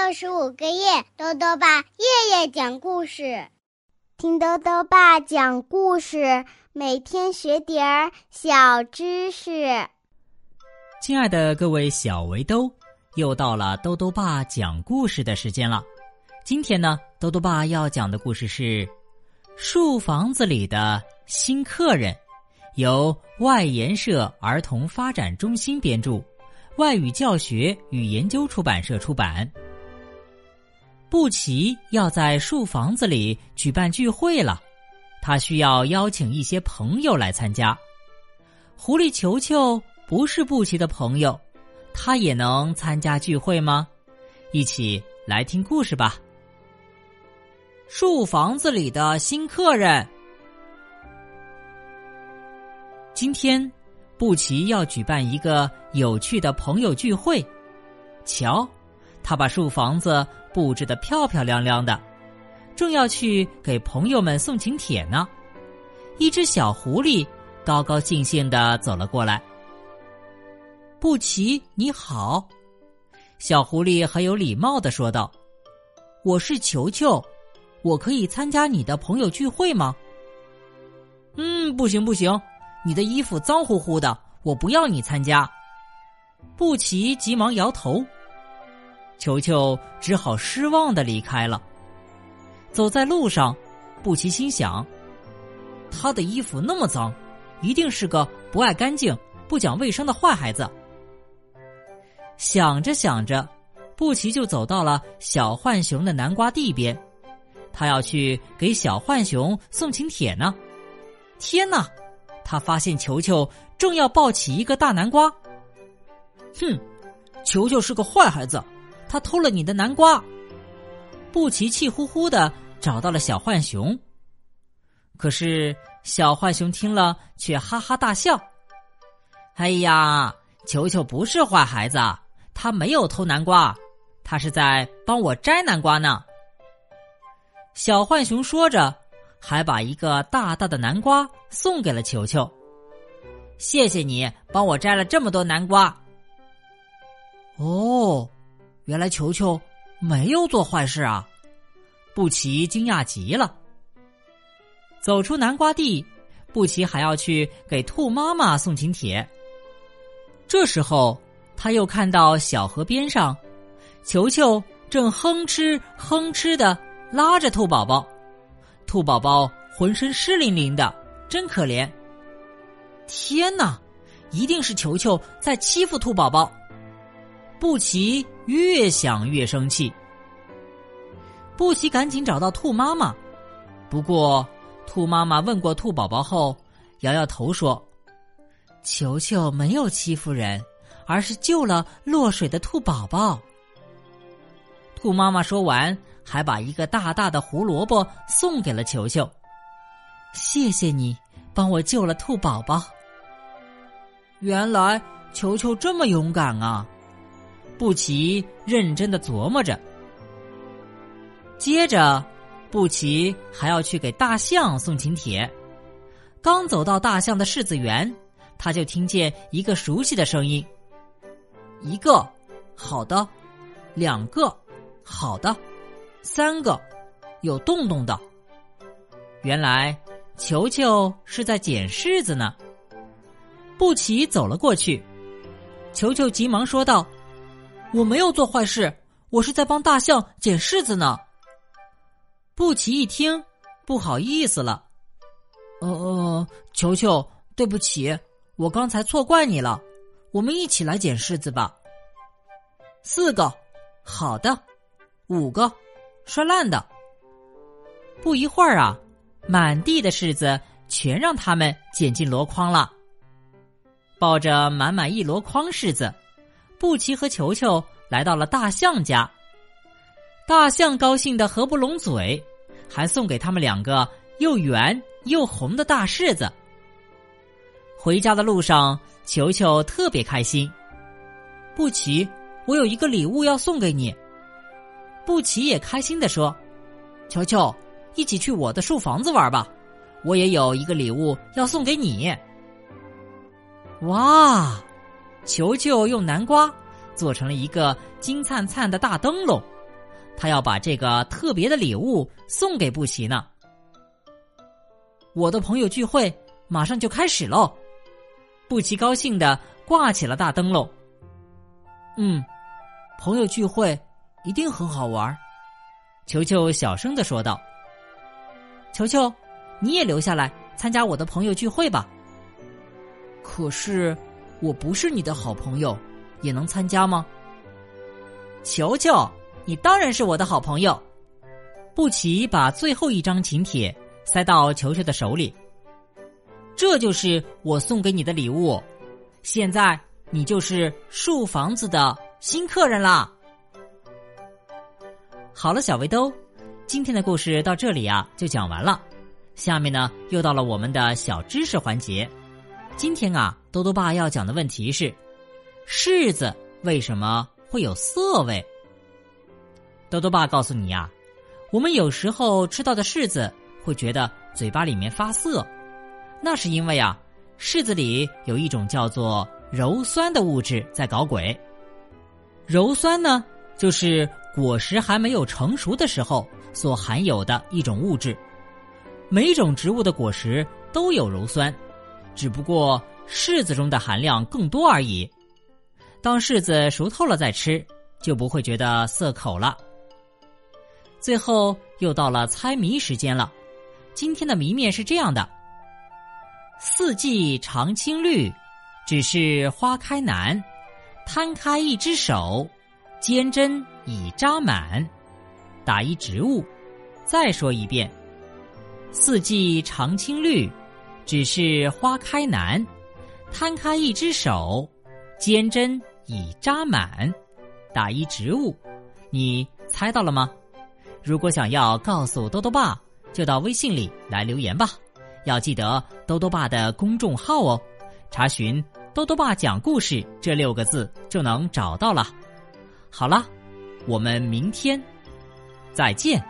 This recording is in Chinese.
六十五个夜，豆豆爸夜夜讲故事，听豆豆爸讲故事，每天学点儿小知识。亲爱的各位小围兜，又到了豆豆爸讲故事的时间了。今天呢，豆豆爸要讲的故事是《树房子里的新客人》，由外研社儿童发展中心编著。外语教学与研究出版社出版。布奇要在树房子里举办聚会了，他需要邀请一些朋友来参加。狐狸球球不是布奇的朋友，他也能参加聚会吗？一起来听故事吧。树房子里的新客人，今天。布奇要举办一个有趣的朋友聚会，瞧，他把树房子布置的漂漂亮亮的，正要去给朋友们送请帖呢。一只小狐狸高高兴兴的走了过来。布奇，你好，小狐狸很有礼貌的说道：“我是球球，我可以参加你的朋友聚会吗？”“嗯，不行，不行。”你的衣服脏乎乎的，我不要你参加。布奇急忙摇头，球球只好失望的离开了。走在路上，布奇心想：他的衣服那么脏，一定是个不爱干净、不讲卫生的坏孩子。想着想着，布奇就走到了小浣熊的南瓜地边，他要去给小浣熊送请帖呢。天哪！他发现球球正要抱起一个大南瓜。哼，球球是个坏孩子，他偷了你的南瓜。布奇气呼呼的找到了小浣熊，可是小浣熊听了却哈哈大笑。哎呀，球球不是坏孩子，他没有偷南瓜，他是在帮我摘南瓜呢。小浣熊说着。还把一个大大的南瓜送给了球球。谢谢你帮我摘了这么多南瓜。哦，原来球球没有做坏事啊！布奇惊讶极了。走出南瓜地，布奇还要去给兔妈妈送请帖。这时候，他又看到小河边上，球球正哼哧哼哧的拉着兔宝宝。兔宝宝浑身湿淋淋的，真可怜。天哪，一定是球球在欺负兔宝宝。布奇越想越生气。布奇赶紧找到兔妈妈，不过兔妈妈问过兔宝宝后，摇摇头说：“球球没有欺负人，而是救了落水的兔宝宝。”兔妈妈说完。还把一个大大的胡萝卜送给了球球。谢谢你帮我救了兔宝宝。原来球球这么勇敢啊！布奇认真的琢磨着。接着，布奇还要去给大象送请帖。刚走到大象的柿子园，他就听见一个熟悉的声音：“一个，好的；两个，好的。”三个，有洞洞的。原来球球是在捡柿子呢。布奇走了过去，球球急忙说道：“我没有做坏事，我是在帮大象捡柿子呢。”布奇一听，不好意思了：“哦哦，球球，对不起，我刚才错怪你了。我们一起来捡柿子吧。”四个，好的，五个。摔烂的。不一会儿啊，满地的柿子全让他们捡进箩筐了。抱着满满一箩筐柿子，布奇和球球来到了大象家。大象高兴的合不拢嘴，还送给他们两个又圆又红的大柿子。回家的路上，球球特别开心。布奇，我有一个礼物要送给你。布奇也开心的说：“球球，一起去我的树房子玩吧，我也有一个礼物要送给你。”哇！球球用南瓜做成了一个金灿灿的大灯笼，他要把这个特别的礼物送给布奇呢。我的朋友聚会马上就开始喽，布奇高兴的挂起了大灯笼。嗯，朋友聚会一定很好玩。球球小声的说道：“球球，你也留下来参加我的朋友聚会吧。”可是，我不是你的好朋友，也能参加吗？球球，你当然是我的好朋友。布奇把最后一张请帖塞到球球的手里。这就是我送给你的礼物，现在你就是树房子的新客人啦。好了，小围兜，今天的故事到这里啊就讲完了。下面呢，又到了我们的小知识环节。今天啊，多多爸要讲的问题是：柿子为什么会有涩味？多多爸告诉你呀，我们有时候吃到的柿子会觉得嘴巴里面发涩，那是因为啊，柿子里有一种叫做鞣酸的物质在搞鬼。鞣酸呢，就是果实还没有成熟的时候所含有的一种物质。每种植物的果实都有鞣酸，只不过柿子中的含量更多而已。当柿子熟透了再吃，就不会觉得涩口了。最后又到了猜谜时间了，今天的谜面是这样的：四季常青绿，只是花开难。摊开一只手，尖针已扎满。打一植物，再说一遍。四季常青绿，只是花开难。摊开一只手，尖针已扎满。打一植物，你猜到了吗？如果想要告诉多多爸，就到微信里来留言吧。要记得多多爸的公众号哦，查询“多多爸讲故事”这六个字就能找到了。好了，我们明天再见。